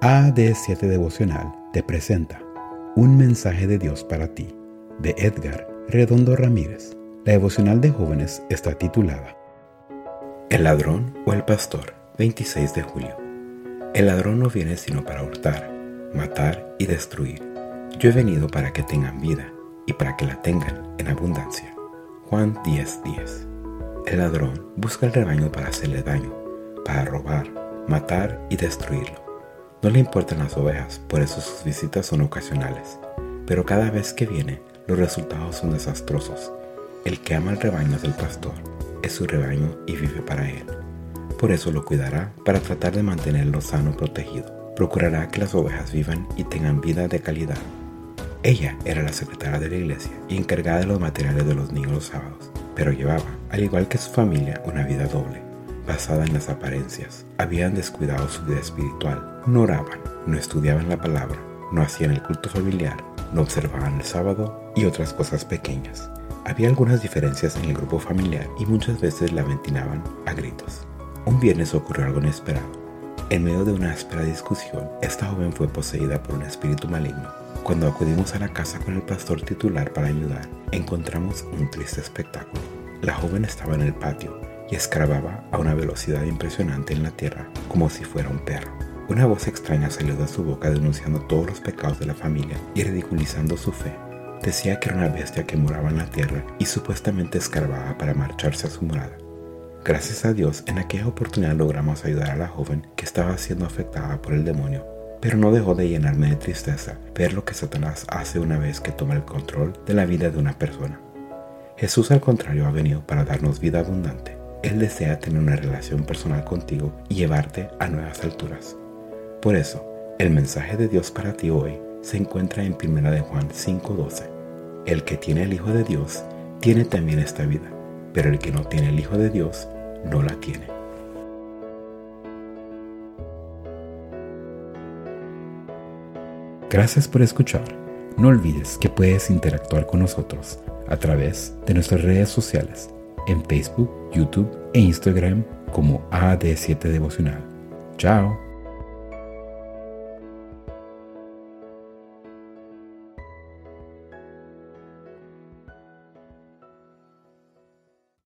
AD7 Devocional te presenta Un mensaje de Dios para ti, de Edgar Redondo Ramírez. La devocional de jóvenes está titulada El ladrón o el pastor, 26 de julio. El ladrón no viene sino para hurtar, matar y destruir. Yo he venido para que tengan vida y para que la tengan en abundancia. Juan 10:10. El ladrón busca el rebaño para hacerle daño, para robar, matar y destruirlo. No le importan las ovejas, por eso sus visitas son ocasionales. Pero cada vez que viene, los resultados son desastrosos. El que ama el rebaño es el pastor, es su rebaño y vive para él. Por eso lo cuidará para tratar de mantenerlo sano y protegido. Procurará que las ovejas vivan y tengan vida de calidad. Ella era la secretaria de la iglesia y encargada de los materiales de los niños los sábados, pero llevaba, al igual que su familia, una vida doble basada en las apariencias. Habían descuidado su vida espiritual. No oraban, no estudiaban la palabra, no hacían el culto familiar, no observaban el sábado y otras cosas pequeñas. Había algunas diferencias en el grupo familiar y muchas veces la ventilaban a gritos. Un viernes ocurrió algo inesperado. En medio de una áspera discusión, esta joven fue poseída por un espíritu maligno. Cuando acudimos a la casa con el pastor titular para ayudar, encontramos un triste espectáculo. La joven estaba en el patio, y escarbaba a una velocidad impresionante en la tierra, como si fuera un perro. Una voz extraña salió de su boca denunciando todos los pecados de la familia y ridiculizando su fe. Decía que era una bestia que moraba en la tierra y supuestamente escarbaba para marcharse a su morada. Gracias a Dios, en aquella oportunidad logramos ayudar a la joven que estaba siendo afectada por el demonio, pero no dejó de llenarme de tristeza ver lo que Satanás hace una vez que toma el control de la vida de una persona. Jesús al contrario ha venido para darnos vida abundante. Él desea tener una relación personal contigo y llevarte a nuevas alturas. Por eso, el mensaje de Dios para ti hoy se encuentra en 1 de Juan 5:12. El que tiene el Hijo de Dios tiene también esta vida, pero el que no tiene el Hijo de Dios no la tiene. Gracias por escuchar. No olvides que puedes interactuar con nosotros a través de nuestras redes sociales en Facebook, YouTube e Instagram como AD7 Devocional. Chao.